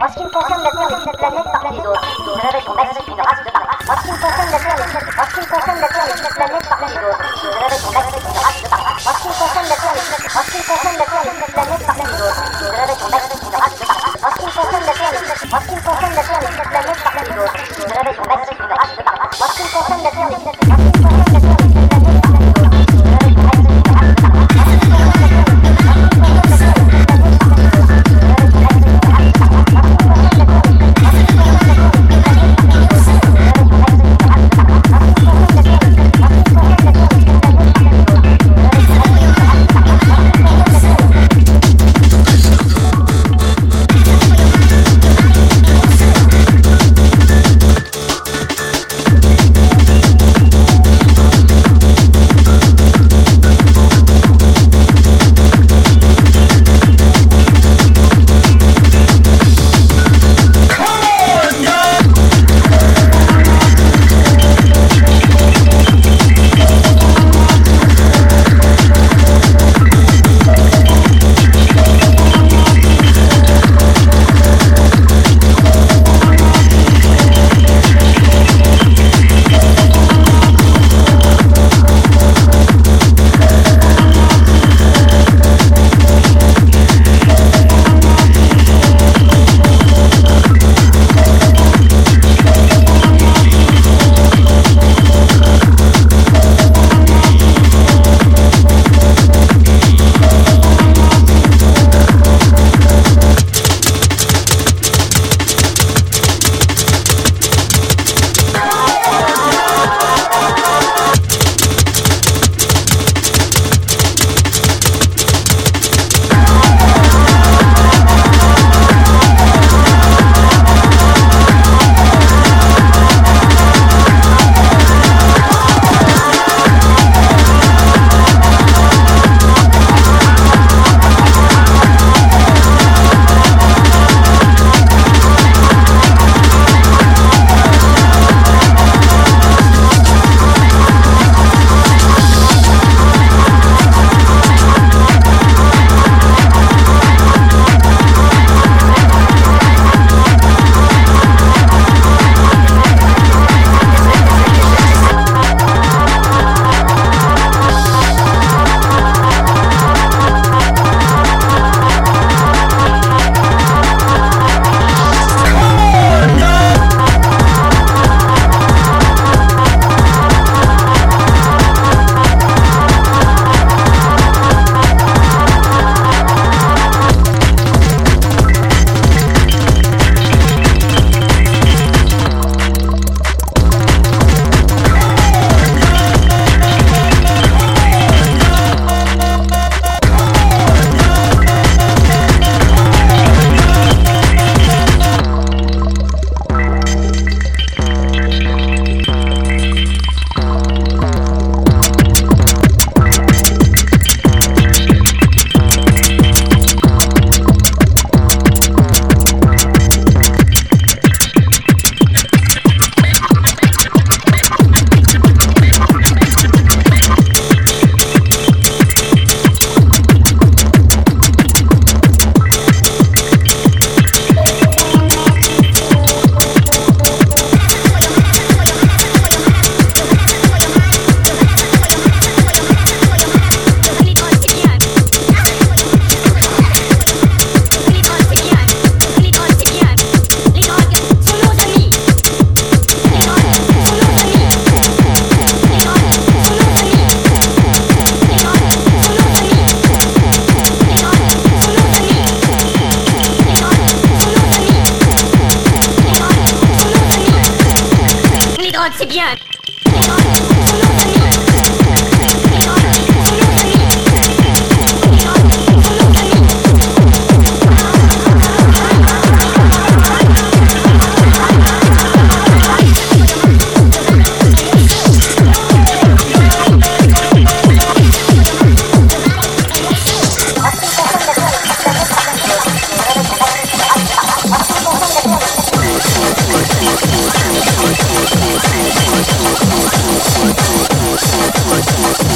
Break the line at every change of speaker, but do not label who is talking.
En ce qui me concerne, la Terre est une planète parmi les autres. Une race une race de barbares. En ce qui me concerne, la Terre est une planète parmi les autres. Une race une race de barbares. En ce qui me concerne, la Lord,
c'est bien. Let's go.